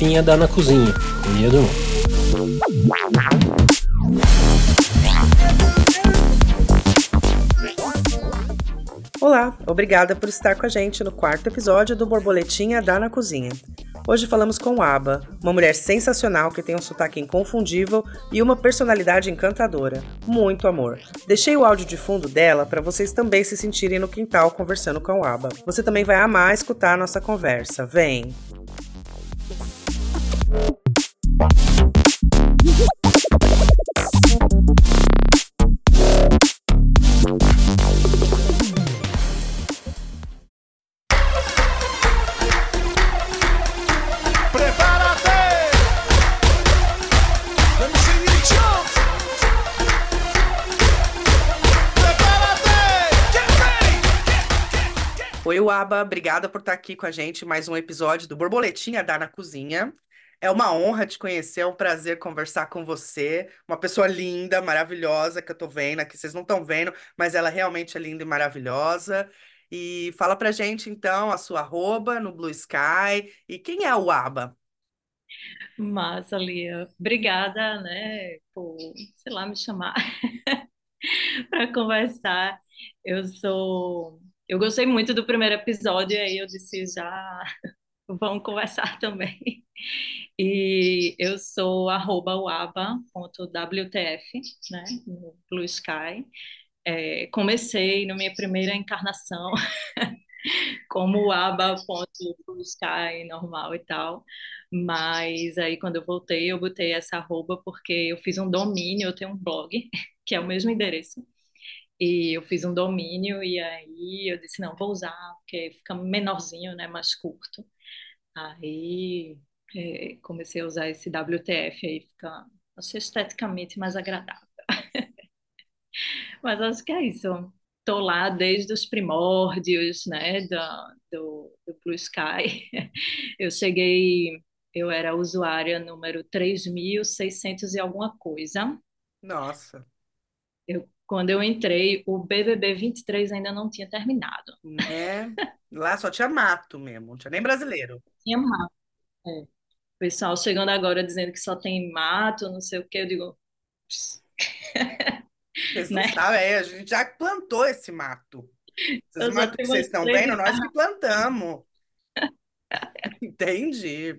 Borboletinha dá na cozinha, com Nia Dumont. Olá, obrigada por estar com a gente no quarto episódio do Borboletinha Dá na Cozinha. Hoje falamos com Aba, uma mulher sensacional que tem um sotaque inconfundível e uma personalidade encantadora. Muito amor. Deixei o áudio de fundo dela para vocês também se sentirem no quintal conversando com Aba. Você também vai amar escutar a nossa conversa. Vem! Oi, Uaba, obrigada por estar aqui com a gente. Mais um episódio do Borboletinha Dar na Cozinha. É uma honra te conhecer, é um prazer conversar com você. Uma pessoa linda, maravilhosa que eu tô vendo aqui. Vocês não estão vendo, mas ela realmente é linda e maravilhosa. E fala pra gente, então, a sua arroba no Blue Sky e quem é o Aba? Massa, Lia. Obrigada, né, por, sei lá, me chamar para conversar. Eu sou eu gostei muito do primeiro episódio, aí eu disse já vamos conversar também. E eu sou arroba uaba.wtf, né, no Blue Sky. É, comecei na minha primeira encarnação como aba.bluesky normal e tal, mas aí quando eu voltei eu botei essa arroba porque eu fiz um domínio, eu tenho um blog, que é o mesmo endereço, e eu fiz um domínio e aí eu disse, não, vou usar, porque fica menorzinho, né, mais curto. Aí é, comecei a usar esse WTF, aí fica, acho esteticamente mais agradável. Mas acho que é isso. Estou lá desde os primórdios, né, do, do, do Blue Sky. Eu cheguei, eu era usuária número 3.600 e alguma coisa. Nossa. Eu quando eu entrei, o BBB 23 ainda não tinha terminado. Né? Lá só tinha mato mesmo, não tinha nem brasileiro. Tinha mato. É. Pessoal chegando agora dizendo que só tem mato, não sei o que, eu digo. Vocês não né? sabem, é, a gente já plantou esse mato. Esses matos que vocês estão vendo, nós que plantamos. Entendi.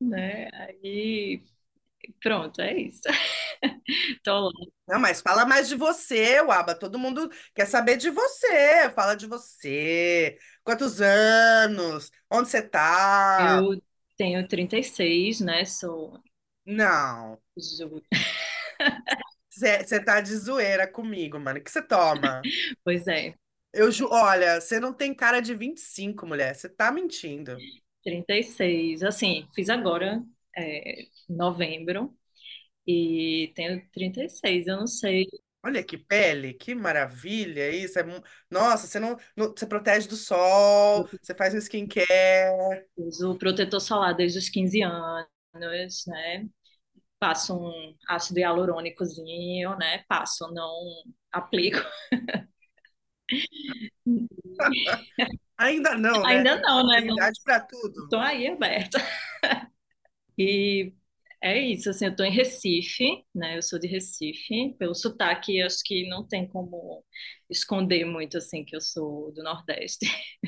Né? Aí Pronto, é isso. Tô lá. Não, mas fala mais de você, Waba. Todo mundo quer saber de você. Fala de você. Quantos anos? Onde você tá? Eu tenho 36, né? Sou. Não. Você tá de zoeira comigo, mano. O que você toma? Pois é. Eu ju... Olha, você não tem cara de 25, mulher. Você tá mentindo. 36. Assim, fiz agora é, novembro e tenho 36, eu não sei. Olha que pele, que maravilha isso. É... Nossa, você não, não, você protege do sol, você faz um skincare. Uso protetor solar desde os 15 anos, né? Passo um ácido hialurônicozinho, né? Passo, não aplico. Ainda não, né? Ainda não, né? Tem idade para tudo. Estou aí aberta. E é isso, assim, eu estou em Recife, né? Eu sou de Recife. Pelo sotaque, acho que não tem como esconder muito, assim, que eu sou do Nordeste.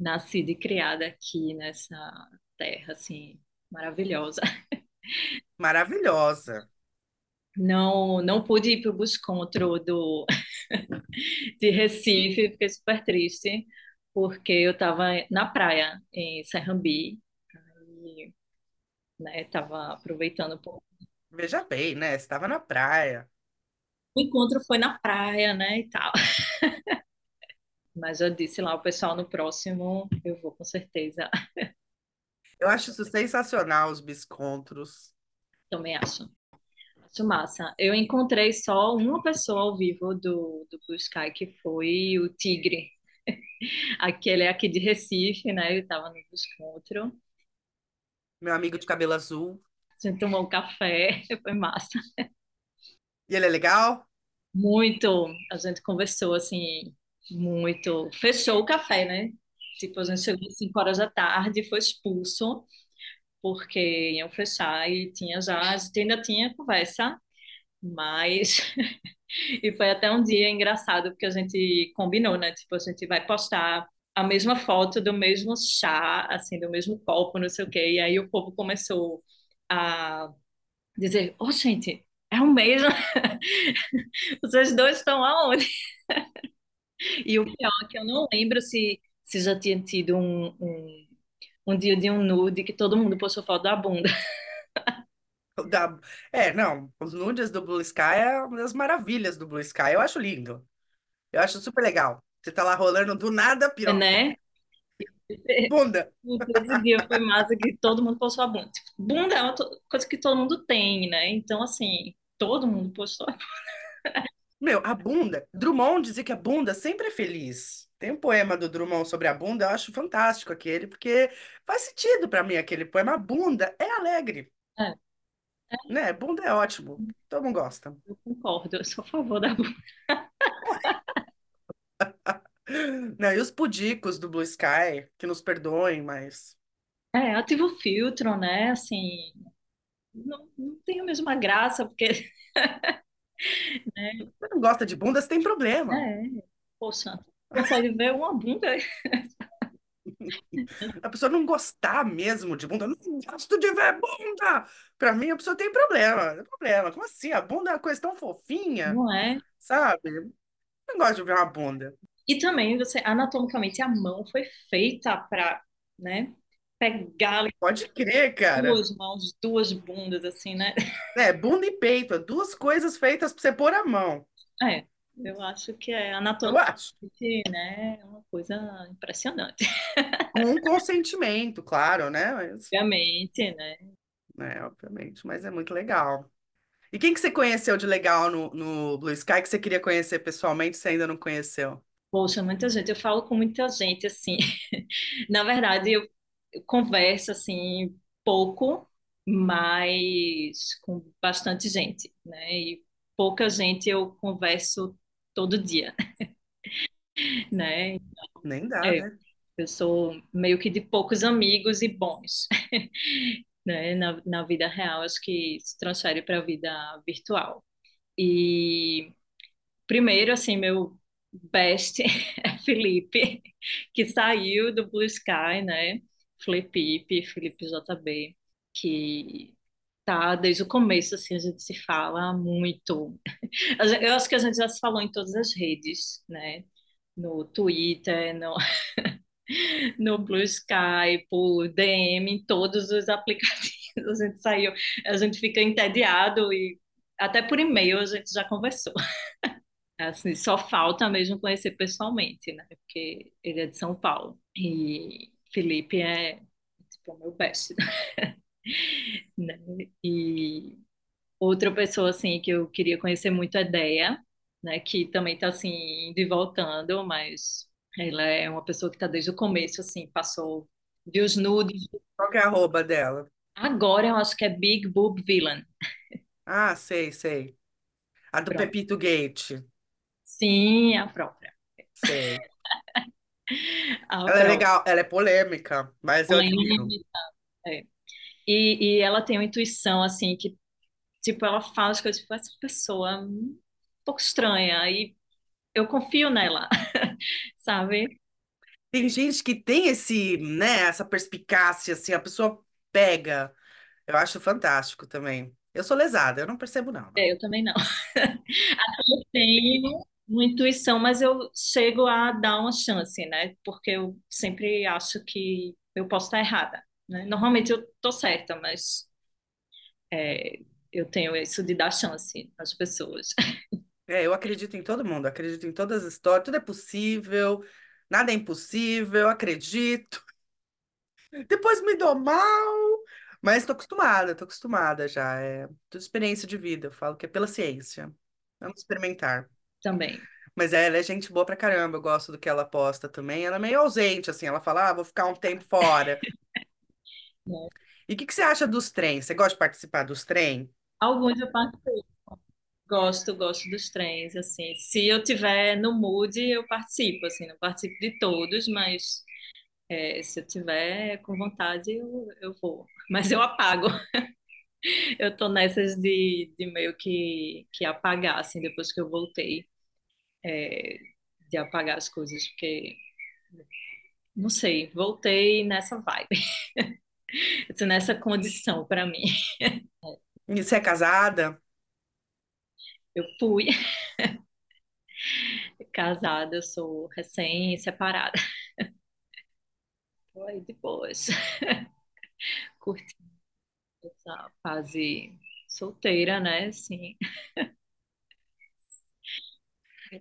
Nascida e criada aqui nessa terra, assim, maravilhosa. Maravilhosa. Não, não pude ir para o buscontro do de Recife, fiquei super triste, porque eu estava na praia, em Serrambi, né? Tava aproveitando um pouco. Veja bem, né? Você estava na praia. O encontro foi na praia, né? E tal. Mas eu disse lá, o pessoal no próximo eu vou com certeza. Eu acho isso sensacional, os biscontros. Também acho. Acho massa. Eu encontrei só uma pessoa ao vivo do, do Blue Sky, que foi o Tigre. Aquele é aqui de Recife, né? Ele estava no Biscontro meu amigo de cabelo azul. A gente tomou um café, foi massa. E ele é legal? Muito. A gente conversou assim, muito. Fechou o café, né? Tipo, a gente chegou às 5 horas da tarde, foi expulso. porque iam fechar e tinha já, a gente ainda tinha conversa, mas. E foi até um dia engraçado, porque a gente combinou, né? Tipo, a gente vai postar a mesma foto do mesmo chá, assim, do mesmo copo, não sei o quê. E aí o povo começou a dizer: Ô, oh, gente, é o mesmo. Vocês dois estão aonde? E o pior é que eu não lembro se, se já tinha tido um, um, um dia de um nude que todo mundo postou foto da bunda. Da... É, não, os nudes do Blue Sky é uma das maravilhas do Blue Sky. Eu acho lindo. Eu acho super legal. Você tá lá rolando do nada, piroca. Né? Bunda. Esse dia foi massa que todo mundo postou a bunda. Bunda é uma coisa que todo mundo tem, né? Então, assim, todo mundo postou a bunda. Meu, a bunda. Drummond dizia que a bunda sempre é feliz. Tem um poema do Drummond sobre a bunda, eu acho fantástico aquele, porque faz sentido para mim aquele poema. A bunda é alegre. É. Né? Bunda é ótimo. Todo mundo gosta. Eu concordo, eu sou a favor da bunda. Não, e os pudicos do Blue Sky, que nos perdoem, mas. É, ativa o filtro, né? Assim, não, não tem a mesma graça, porque. né? Você não gosta de bunda, você tem problema. É, poxa, consegue ver uma bunda. A pessoa não gostar mesmo de bunda, não gosto de ver bunda. Pra mim, a pessoa tem problema. Tem problema. Como assim? A bunda é uma coisa tão fofinha, Não é? sabe? Não gosto de ver uma bunda. E também, você, anatomicamente, a mão foi feita para, né? Pegar Pode crer, cara. duas mãos, duas bundas, assim, né? É, bunda e peito, é duas coisas feitas pra você pôr a mão. É, eu acho que é Eu anatomicamente, né? É uma coisa impressionante. Com um consentimento, claro, né? Mas, Obviamente, né? né, obviamente, mas é muito legal. E quem que você conheceu de legal no, no Blue Sky que você queria conhecer pessoalmente, e você ainda não conheceu? Poxa, muita gente, eu falo com muita gente, assim. Na verdade, eu, eu converso, assim, pouco, mas com bastante gente, né? E pouca gente eu converso todo dia, né? Nem dá, É, né? eu sou meio que de poucos amigos e bons, né? Na, na vida real, acho que se transfere para a vida virtual. E primeiro, assim, meu best é Felipe, que saiu do Blue Sky, né? Felipe, Felipe JB, que tá desde o começo, assim, a gente se fala muito. Eu acho que a gente já se falou em todas as redes, né? No Twitter, no, no Blue Sky, por DM, em todos os aplicativos. A gente saiu, a gente fica entediado e até por e-mail a gente já conversou. Assim, só falta mesmo conhecer pessoalmente, né? Porque ele é de São Paulo. E Felipe é, tipo, o meu best, né? E outra pessoa, assim, que eu queria conhecer muito é Déia, né? Que também tá, assim, indo e voltando, mas ela é uma pessoa que tá desde o começo, assim, passou, viu os nudes. Qual que é a arroba dela? Agora eu acho que é Big Boob Villain. Ah, sei, sei. A do Pronto. Pepito Gate. Sim, a própria. Sei. A Ela é própria. legal, ela é polêmica, mas eu admiro. É. E, e ela tem uma intuição, assim, que, tipo, ela fala as coisas, tipo, essa pessoa é um pouco estranha, e eu confio nela, sabe? Tem gente que tem esse, né, essa perspicácia, assim, a pessoa pega. Eu acho fantástico também. Eu sou lesada, eu não percebo, não. É, eu também não. Assim, eu tenho uma intuição, mas eu chego a dar uma chance, né? Porque eu sempre acho que eu posso estar errada, né? Normalmente eu tô certa, mas é, eu tenho isso de dar chance às pessoas. É, eu acredito em todo mundo, acredito em todas as histórias, tudo é possível, nada é impossível, acredito. Depois me dou mal, mas tô acostumada, tô acostumada já. É tudo experiência de vida, eu falo que é pela ciência. Vamos experimentar. Também. Mas ela é gente boa pra caramba, eu gosto do que ela posta também. Ela é meio ausente, assim, ela fala, ah, vou ficar um tempo fora. E o que que você acha dos trens? Você gosta de participar dos trem? Alguns eu participo. Gosto, gosto dos trens, assim. Se eu tiver no mood, eu participo, assim. Não participo de todos, mas É, se eu tiver com vontade, eu, eu vou. Mas eu apago. Eu tô nessas de, de meio que, que apagar, assim, depois que eu voltei, é, de apagar as coisas, porque, não sei, voltei nessa vibe, nessa condição para mim. E você é casada? Eu fui casada, eu sou recém-separada. Tô aí de boas, curtindo essa fase solteira, né? Sim.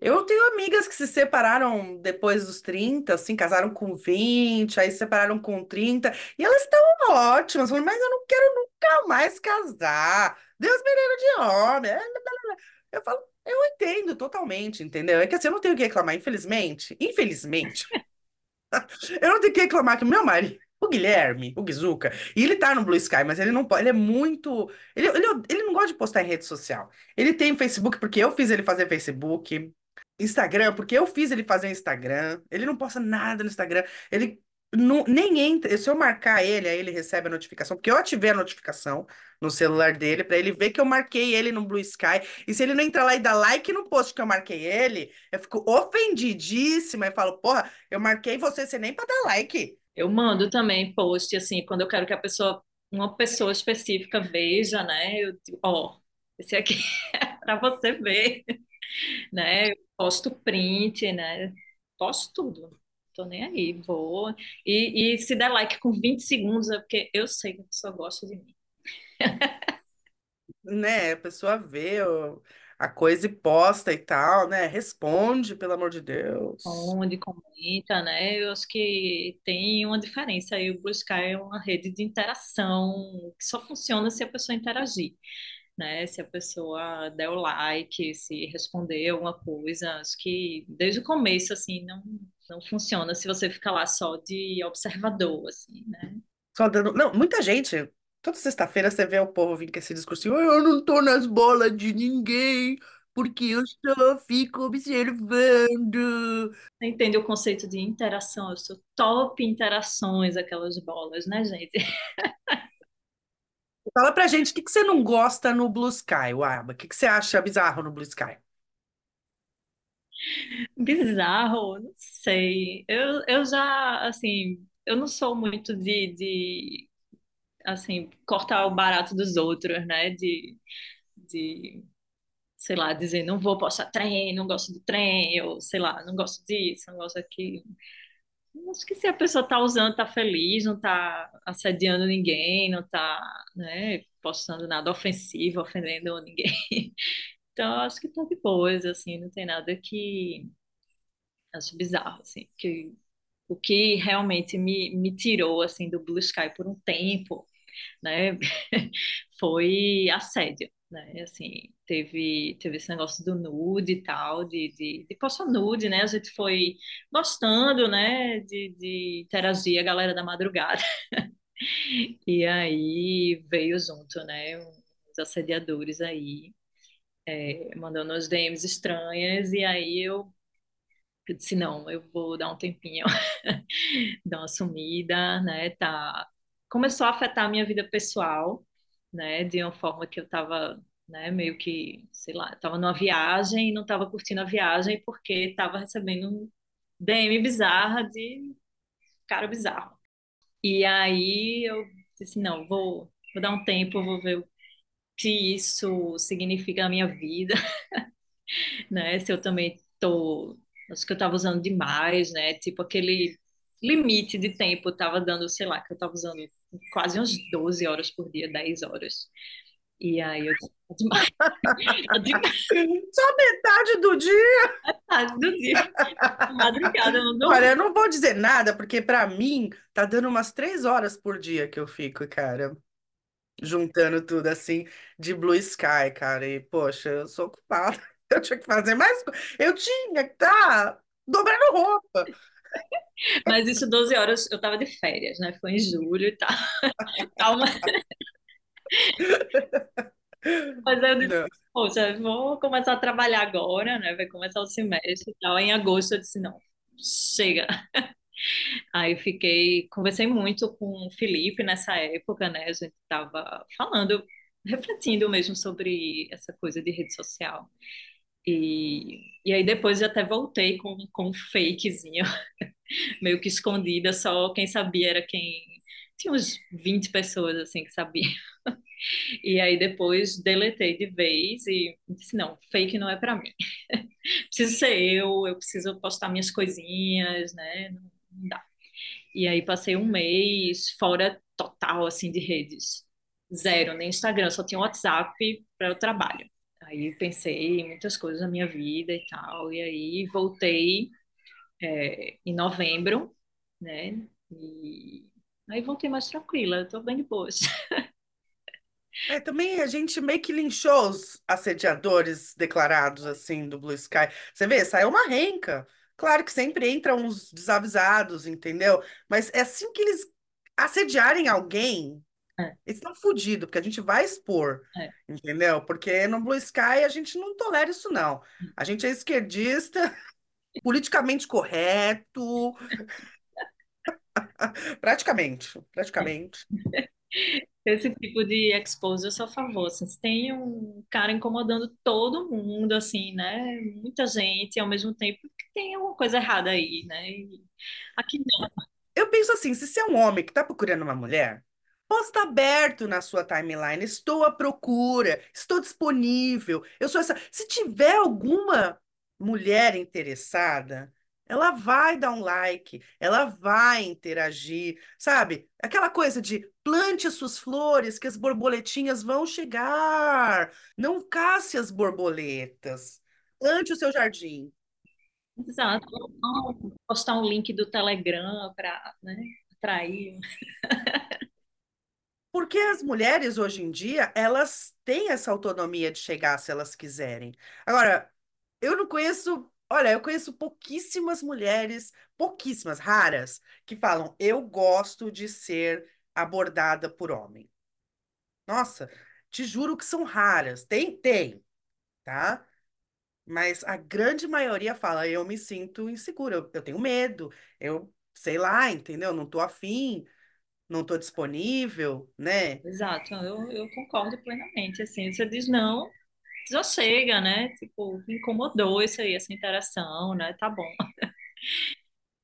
Eu tenho amigas que se separaram depois dos 30, assim, casaram com 20, aí se separaram com 30, e elas estão ótimas, falando, mas eu não quero nunca mais casar. Deus me livre de homem. Eu falo, eu entendo totalmente, entendeu? É que assim, eu não tenho o que reclamar, infelizmente. Infelizmente. Eu não tenho que reclamar que o meu marido, o Guilherme, o Guizuca, e ele tá no Blue Sky, mas ele não pode, ele é muito. Ele, ele, ele não gosta de postar em rede social. Ele tem Facebook porque eu fiz ele fazer Facebook. Instagram, porque eu fiz ele fazer Instagram. Ele não posta nada no Instagram. Ele não, nem entra. Se eu marcar ele, aí ele recebe a notificação, porque eu ativei a notificação no celular dele para ele ver que eu marquei ele no Blue Sky. E se ele não entrar lá e dar like no post que eu marquei ele, eu fico ofendidíssima e falo, porra, eu marquei você, você nem para dar like. Eu mando também post, assim, quando eu quero que a pessoa, uma pessoa específica veja, né? Eu digo, ó, esse aqui é para você ver, né? Eu posto print, né? Posto tudo. Tô nem aí, vou. E, e se der like com 20 segundos, é porque eu sei que a pessoa gosta de mim. Né? A pessoa vê o- a coisa e posta e tal, né? Responde, pelo amor de Deus. Onde comenta, né? Eu acho que tem uma diferença aí. O Blue Sky é uma rede de interação que só funciona se a pessoa interagir, né? Se a pessoa der o like, se responder alguma coisa. Acho que desde o começo, assim, não, não funciona se você ficar lá só de observador, assim, né? Só dando. Não, muita gente. Toda sexta-feira você vê o povo vindo com esse discurso. "Ah, Eu não tô nas bolas de ninguém, porque eu só fico observando. Você entende o conceito de interação? Eu sou top interações, aquelas bolas, né, gente? Fala pra gente, o que que você não gosta no Blue Sky, Waba? O que que você acha bizarro no Blue Sky? Bizarro, não sei. Eu, eu já, assim, eu não sou muito de, de, assim, cortar o barato dos outros, né? De, de, sei lá, dizer, não vou postar trem, não gosto de trem, ou sei lá, não gosto disso, não gosto daquilo. Acho que se a pessoa tá usando, tá feliz, não tá assediando ninguém, não tá, né, postando nada ofensivo, ofendendo ninguém. Então, acho que tá de boas, assim, não tem nada que acho bizarro, assim, que o que realmente me, me tirou, assim, do Blue Sky por um tempo, né, foi assédio, né, assim, teve, teve esse negócio do nude e tal, de, de, de postar nude, né, a gente foi gostando, né, de, de interagir a galera da madrugada, e aí veio junto, né, uns assediadores aí, é, mandando as DMs estranhas, e aí eu eu disse, não, eu vou dar um tempinho, dar uma sumida, né? Tá... Começou a afetar a minha vida pessoal, né? De uma forma que eu tava, né, meio que, sei lá, eu tava numa viagem e não tava curtindo a viagem porque tava recebendo um DM bizarra de cara bizarro. E aí eu disse, não, vou, vou dar um tempo, vou ver o que isso significa na minha vida, né? Se eu também tô, acho que eu tava usando demais, né? Tipo aquele limite de tempo, eu tava dando, sei lá, que eu tava usando quase umas 12 horas por dia, 10 horas. E aí eu "Tá demais, tá demais Só metade do dia. do dia, madrugada, não dou. Olha, eu não vou dizer nada, porque pra mim tá dando umas três horas por dia que eu fico, cara, juntando tudo assim de Blue Sky, cara. E, poxa, eu sou ocupada. Eu tinha que fazer mais. Eu tinha que estar dobrando roupa. Mas isso 12 horas, eu tava de férias, né? Foi em julho e tal. Calma. Mas aí eu disse, Não. poxa, vou começar a trabalhar agora, né? Vai começar o semestre e tal. Em agosto eu disse, não, chega. Aí fiquei, conversei muito com o Felipe nessa época, né? A gente estava falando, refletindo mesmo sobre essa coisa de rede social. E, e aí depois eu até voltei com, com um fakezinho, meio que escondida, só quem sabia era quem. Tinha uns 20 pessoas assim que sabiam. E aí depois deletei de vez e disse, não, fake não é para mim. Preciso ser eu, eu preciso postar minhas coisinhas, né? Não, não dá. E aí passei um mês fora total, assim, de redes. Zero, nem Instagram, só tinha WhatsApp para o trabalho. Aí pensei em muitas coisas na minha vida e tal, e aí voltei é, em novembro, né? E aí voltei mais tranquila, tô bem de boas. É, também a gente meio que linchou os assediadores declarados, assim, do Blue Sky. Você vê, saiu uma renca. Claro que sempre entram uns desavisados, entendeu? Mas é assim que eles assediarem alguém, É, eles estão fodidos, porque a gente vai expor, é, entendeu? Porque no Blue Sky a gente não tolera isso, não. A gente é esquerdista, politicamente correto, praticamente, praticamente. Esse tipo de expose eu sou a favor. Assim, se tem um cara incomodando todo mundo, assim, né? Muita gente, e ao mesmo tempo que tem alguma coisa errada aí, né? E aqui não. Eu penso assim, se você é um homem que está procurando uma mulher, posta aberto na sua timeline, estou à procura, estou disponível, eu sou essa. Se tiver alguma mulher interessada, ela vai dar um like, ela vai interagir, sabe? Aquela coisa de plante as suas flores, que as borboletinhas vão chegar. Não casse as borboletas. Plante o seu jardim. Exato. Postar um link do Telegram para, né, atrair. Porque as mulheres hoje em dia, elas têm essa autonomia de chegar se elas quiserem. Agora, eu não conheço, olha, eu conheço pouquíssimas mulheres, pouquíssimas, raras, que falam, eu gosto de ser abordada por homem. Nossa, te juro que são raras. Tem, tem, tá? Mas a grande maioria fala, eu me sinto insegura, eu, eu tenho medo, eu sei lá, entendeu? Não tô afim, não tô disponível, né? Exato, eu, eu concordo plenamente. Assim, você diz não, desossega, né? Tipo, me incomodou isso aí, essa interação, né? Tá bom.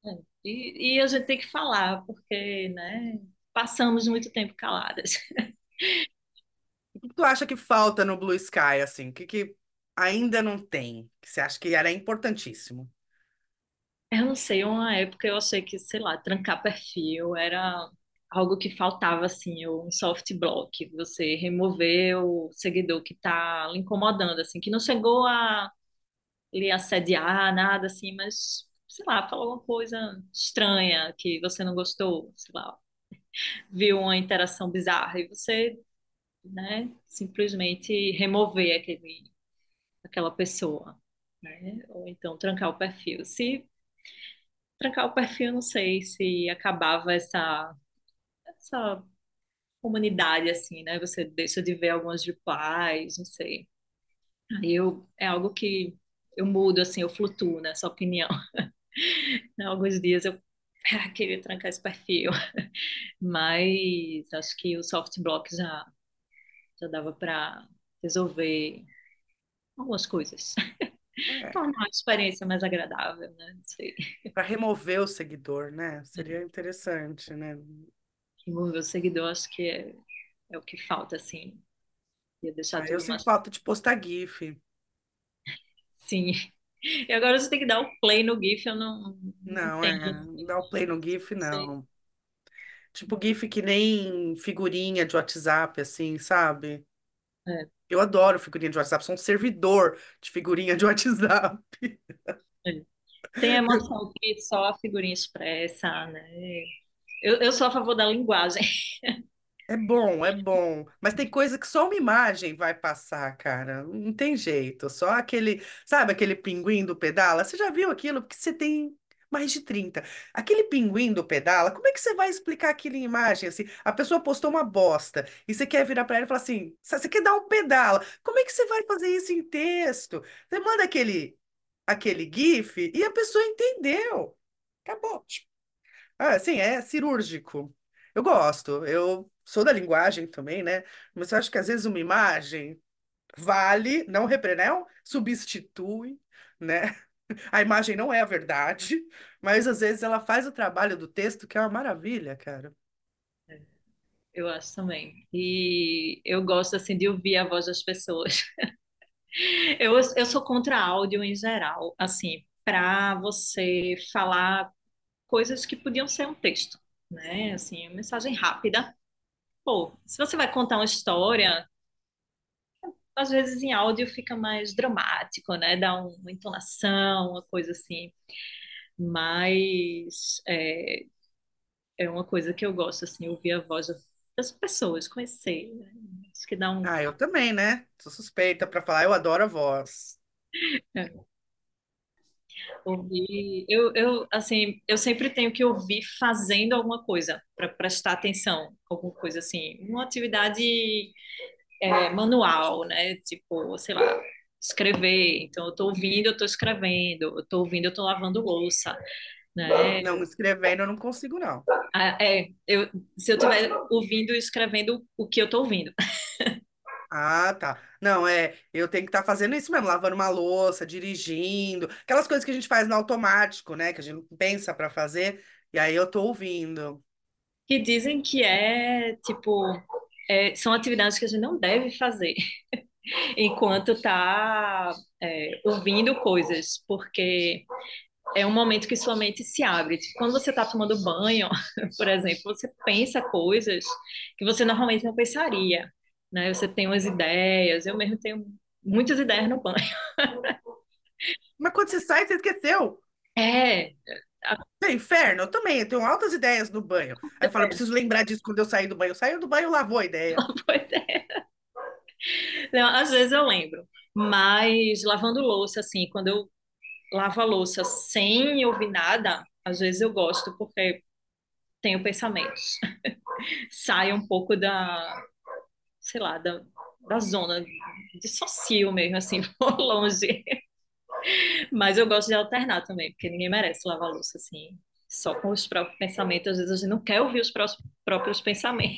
É. E, e a gente tem que falar, porque, né? Passamos muito tempo caladas. O que tu acha que falta no Blue Sky, assim? O que, que ainda não tem? Que você acha que era importantíssimo? Eu não sei, uma época eu achei que, sei lá, trancar perfil era algo que faltava, assim, um soft block, você remover o seguidor que tá lhe incomodando, assim, que não chegou a lhe assediar, nada assim, mas, sei lá, falou alguma coisa estranha que você não gostou, sei lá, viu uma interação bizarra e você, né, simplesmente remover aquele, aquela pessoa, né, ou então trancar o perfil. Se trancar o perfil, não sei se acabava essa, essa comunidade, assim, né, você deixa de ver algumas replies, não sei. Aí eu, é algo que eu mudo, assim, eu flutuo nessa opinião. Alguns dias eu ah, queria trancar esse perfil, mas acho que o soft block já, já dava para resolver algumas coisas. É, Tornar a experiência mais agradável, né? Para remover o seguidor, né? Seria interessante, né? Remover o seguidor, acho que é, é o que falta, assim. Ia deixar Ah, eu sinto mais. falta de postar GIF. Sim. E agora você tem que dar o play no GIF, eu não, não Não, é, não dá o play no GIF, Não não. Tipo GIF que nem figurinha de WhatsApp, assim, sabe? É, Eu adoro figurinha de WhatsApp, sou um servidor de figurinha de WhatsApp. é. Tem emoção que só a figurinha expressa, né? Eu, eu sou a favor da linguagem. É bom, é bom. Mas tem coisa que só uma imagem vai passar, cara. Não tem jeito. Só aquele, sabe, aquele pinguim do Pedala? Você já viu aquilo? Porque você tem mais de 30. Aquele pinguim do Pedala, como é que você vai explicar aquilo em imagem? Assim, a pessoa postou uma bosta e você quer virar para ela e falar assim: você quer dar um pedala? Como é que você vai fazer isso em texto? Você manda aquele, aquele GIF e a pessoa entendeu. Acabou. Ah, sim, é cirúrgico. Eu gosto. Eu sou da linguagem também, né? Mas eu acho que às vezes uma imagem vale, não repre, não substitui, né? A imagem não é a verdade, mas às vezes ela faz o trabalho do texto, que é uma maravilha, cara. Eu acho também. E eu gosto assim de ouvir a voz das pessoas. Eu, eu sou contra áudio em geral, assim, para você falar coisas que podiam ser um texto, né? Assim, uma mensagem rápida. Pô, se você vai contar uma história, às vezes em áudio fica mais dramático, né? Dá uma entonação, uma coisa assim. Mas é, é uma coisa que eu gosto, assim, ouvir a voz das pessoas, conhecer, né? Acho que dá um. Ah, eu também, né? Sou suspeita pra falar, eu adoro a voz. é, ouvir. Eu, eu, assim, eu sempre tenho que ouvir fazendo alguma coisa, para prestar atenção, alguma coisa assim. Uma atividade é, manual, né? Tipo, sei lá, escrever. Então, eu estou ouvindo, eu estou escrevendo. Eu estou ouvindo, eu estou lavando louça, né? Não, escrevendo eu não consigo, não. Ah, é, eu, se eu estiver ouvindo e escrevendo o que eu estou ouvindo. Ah, tá. Não, é, eu tenho que estar fazendo isso mesmo, lavando uma louça, dirigindo, aquelas coisas que a gente faz no automático, né? Que a gente pensa pra fazer, e aí eu tô ouvindo. Que dizem que é, tipo, é, são atividades que a gente não deve fazer enquanto está é, ouvindo coisas, porque é um momento que sua mente se abre. Tipo, quando você está tomando banho, por exemplo, você pensa coisas que você normalmente não pensaria, né? Você tem umas ideias, eu mesmo tenho muitas ideias no banho. Mas quando você sai, você esqueceu. É, É inferno, eu também, eu tenho altas ideias no banho. Aí eu falo, eu preciso lembrar disso quando eu sair do banho. Eu saio do banho, lavou a ideia. boa ideia. Não, às vezes eu lembro, mas lavando louça, assim, quando eu lavo a louça sem ouvir nada, às vezes eu gosto porque tenho pensamentos. Sai um pouco da, sei lá, da, da zona, dissocio mesmo, assim, vou longe. Mas eu gosto de alternar também, porque ninguém merece lavar louça assim, só com os próprios pensamentos. Às vezes a gente não quer ouvir os pró- próprios pensamentos.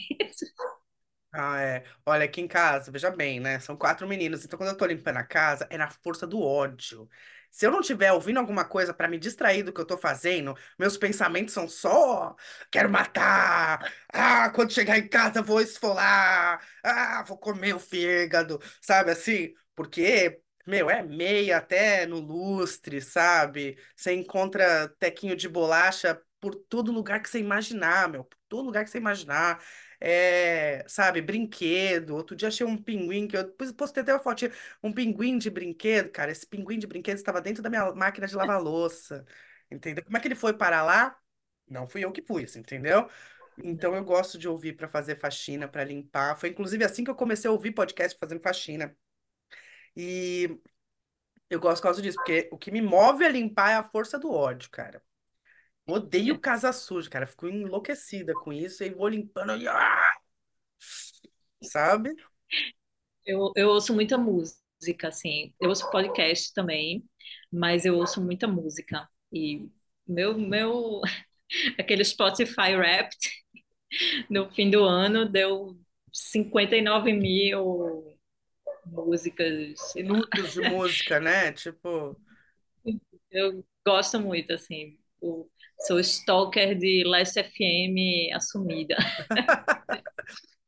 Ah, é. Olha, aqui em casa, veja bem, né? São quatro meninos, então quando eu tô limpando a casa, é na força do ódio. Se eu não estiver ouvindo alguma coisa pra me distrair do que eu tô fazendo, meus pensamentos são só: quero matar! Ah, quando chegar em casa vou esfolar! Ah, vou comer o fígado, sabe assim? Porque, meu, é meia até no lustre, sabe? Você encontra tequinho de bolacha por todo lugar que você imaginar, meu, por todo lugar que você imaginar é, sabe, brinquedo. Outro dia achei um pinguim que eu postei até uma fotinha, um pinguim de brinquedo, cara. Esse pinguim de brinquedo estava dentro da minha máquina de lavar louça, entendeu? Como é que ele foi parar lá? Não fui eu que pus, entendeu? Então eu gosto de ouvir para fazer faxina, para limpar. Foi inclusive assim que eu comecei a ouvir podcast fazendo faxina. E eu gosto por causa disso, porque o que me move a limpar é a força do ódio, cara. Odeio casa suja, cara. Fico enlouquecida com isso e vou limpando. e, ah, Sabe? Eu, eu ouço muita música, assim. Eu ouço podcast também, mas eu ouço muita música. E meu, meu, aquele Spotify Wrapped no fim do ano deu 59 mil músicas. Minutos de música, né? Tipo, Eu gosto muito, assim. o- sou stalker de Last FM assumida.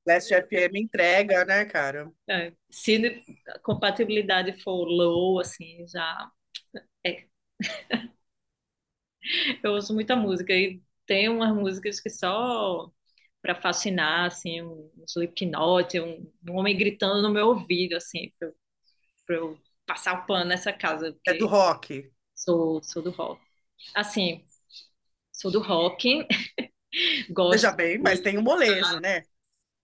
Last FM entrega, né, cara? É, se a compatibilidade for low, assim, já. É. Eu ouço muita música e tem umas músicas que só para fascinar, assim, um Slipknot, um, um homem gritando no meu ouvido, assim, pra, eu pra eu passar o pano nessa casa, É do rock. sou, sou do rock. Assim, sou do rock, Veja gosto bem, mas tem um molejo, né?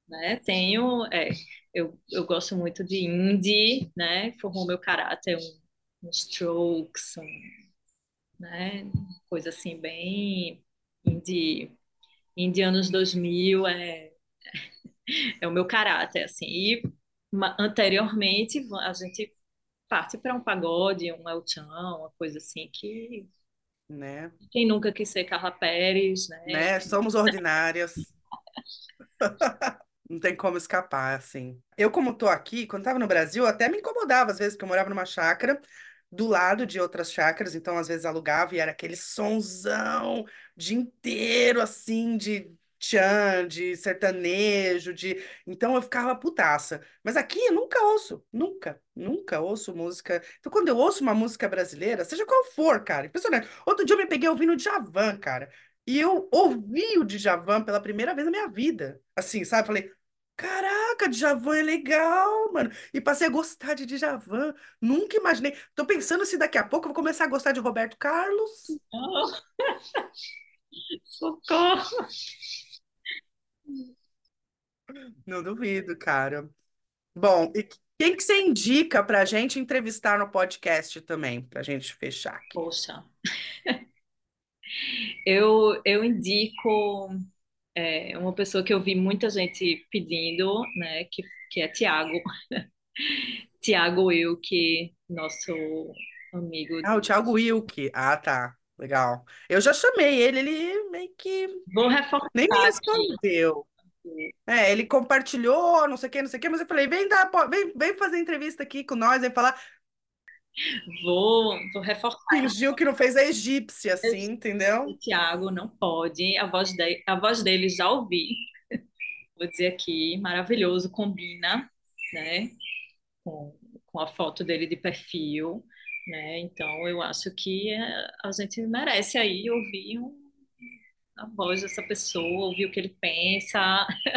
né, tenho, é, eu, eu gosto muito de indie, né, formou meu caráter, um, um Strokes, um, né, coisa assim, bem indie, indie anos 2000, é, é o meu caráter, assim, e anteriormente a gente parte para um pagode, um El uma coisa assim que Né? Quem nunca quis ser Carla Pérez, né? né? Somos ordinárias. Não tem como escapar, assim. Eu, como tô aqui, quando tava no Brasil, até me incomodava às vezes, porque eu morava numa chácara do lado de outras chácaras, então às vezes alugava e era aquele sonzão o dia inteiro, assim, de tchan, de sertanejo, de... Então eu ficava putaça. Mas aqui eu nunca ouço, nunca, nunca ouço música. Então quando eu ouço uma música brasileira, seja qual for, cara, impressionante. Outro dia eu me peguei ouvindo Djavan, cara. E eu ouvi o Djavan pela primeira vez na minha vida. Assim, sabe? Falei, caraca, Djavan é legal, mano. E passei a gostar de Djavan. Nunca imaginei. Tô pensando se daqui a pouco eu vou começar a gostar de Roberto Carlos. Socorro! Não duvido, cara. Bom, e quem que você indica pra gente entrevistar no podcast também, pra gente fechar aqui? Poxa. Eu, eu indico é, uma pessoa que eu vi muita gente pedindo, né, que, que é Tiago. Tiago Wilke, nosso amigo. Ah, o Thiago Wilke. Ah, tá. Legal. Eu já chamei ele, ele meio que Vou reforçar nem me aqui. respondeu. É, ele compartilhou, não sei o que, não sei o que, mas eu falei, vem dar, vem, vem fazer entrevista aqui com nós, vem falar. Vou, vou reforçar. Fingiu que não fez a egípcia, assim, entendeu? O Tiago não pode, a voz, de, a voz dele já ouvi. Vou dizer aqui, maravilhoso, combina, né, com, com a foto dele de perfil, né? Então eu acho que eh, a gente merece aí ouvir um, a voz dessa pessoa, ouvir o que ele pensa.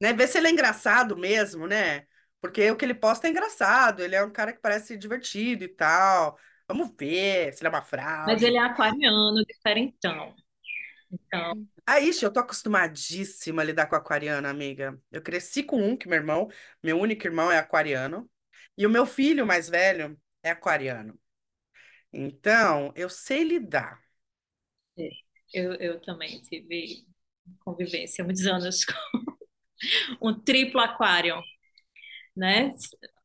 Né? Ver se ele é engraçado mesmo, né? Porque o que ele posta é engraçado, ele é um cara que parece divertido e tal. Vamos ver se ele é uma Mas fraude. ele é aquariano, diferentão. Então, Ah, ixi, eu tô acostumadíssima a lidar com aquariano, amiga. Eu cresci com um, que meu irmão, meu único irmão é aquariano, e o meu filho mais velho é aquariano. Então, eu sei lidar. é, eu, eu também tive convivência muitos anos com um triplo aquário, né?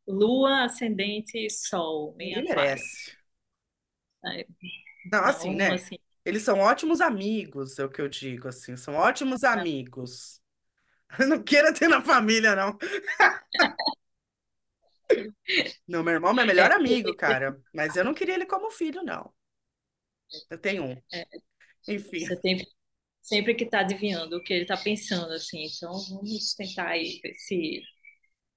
Lua, ascendente e sol aquário. merece. Não, assim, Então, né? assim, Eles são ótimos amigos, é o que eu digo, assim, são ótimos amigos. Não queira ter na família, não. Não, meu irmão é meu melhor é, amigo, cara. Mas eu não queria ele como filho, não. Eu tenho um. é, Enfim. você tem sempre que estar adivinhando o que ele está pensando, assim. Então, vamos tentar aí se,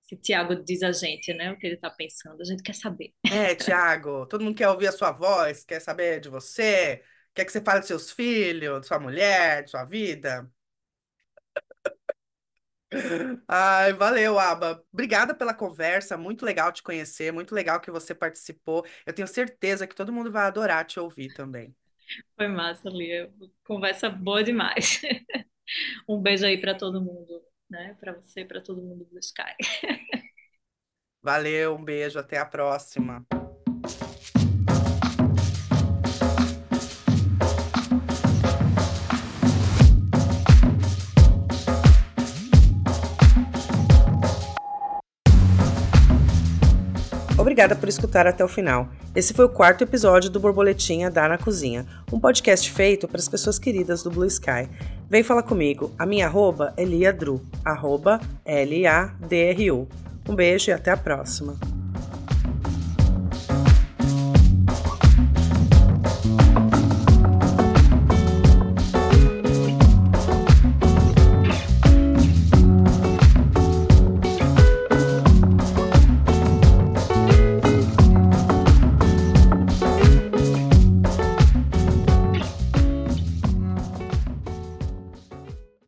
se Tiago diz a gente, né? O que ele está pensando. A gente quer saber. É, Thiago, todo mundo quer ouvir a sua voz, quer saber de você, quer que você fale dos seus filhos, de sua mulher, de sua vida. Ai, valeu, Aba. Obrigada pela conversa, muito legal te conhecer, muito legal que você participou. Eu tenho certeza que todo mundo vai adorar te ouvir também. Foi massa, Lia. Conversa boa demais. Um beijo aí para todo mundo, né? Para você, para todo mundo do Sky. Valeu, um beijo, até a próxima. Obrigada por escutar até o final. Esse foi o quarto episódio do Borboletinha Dá na Cozinha, um podcast feito para as pessoas queridas do Blue Sky. Vem falar comigo. A minha arroba é liadru, arroba L-A-D-R-U. Um beijo e até a próxima.